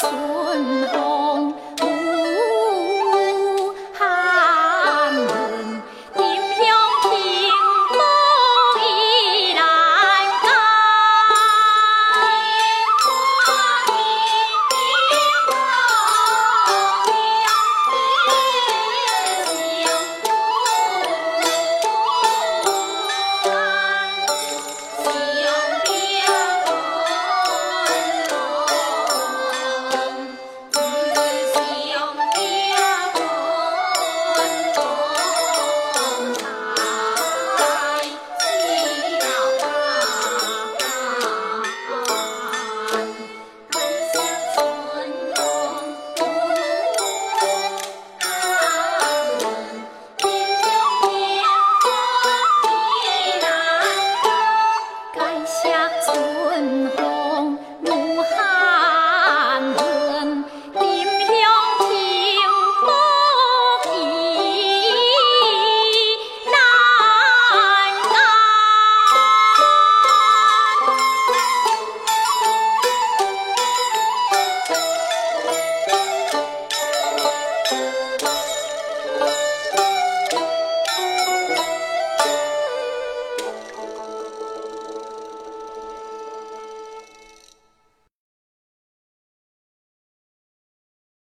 寸头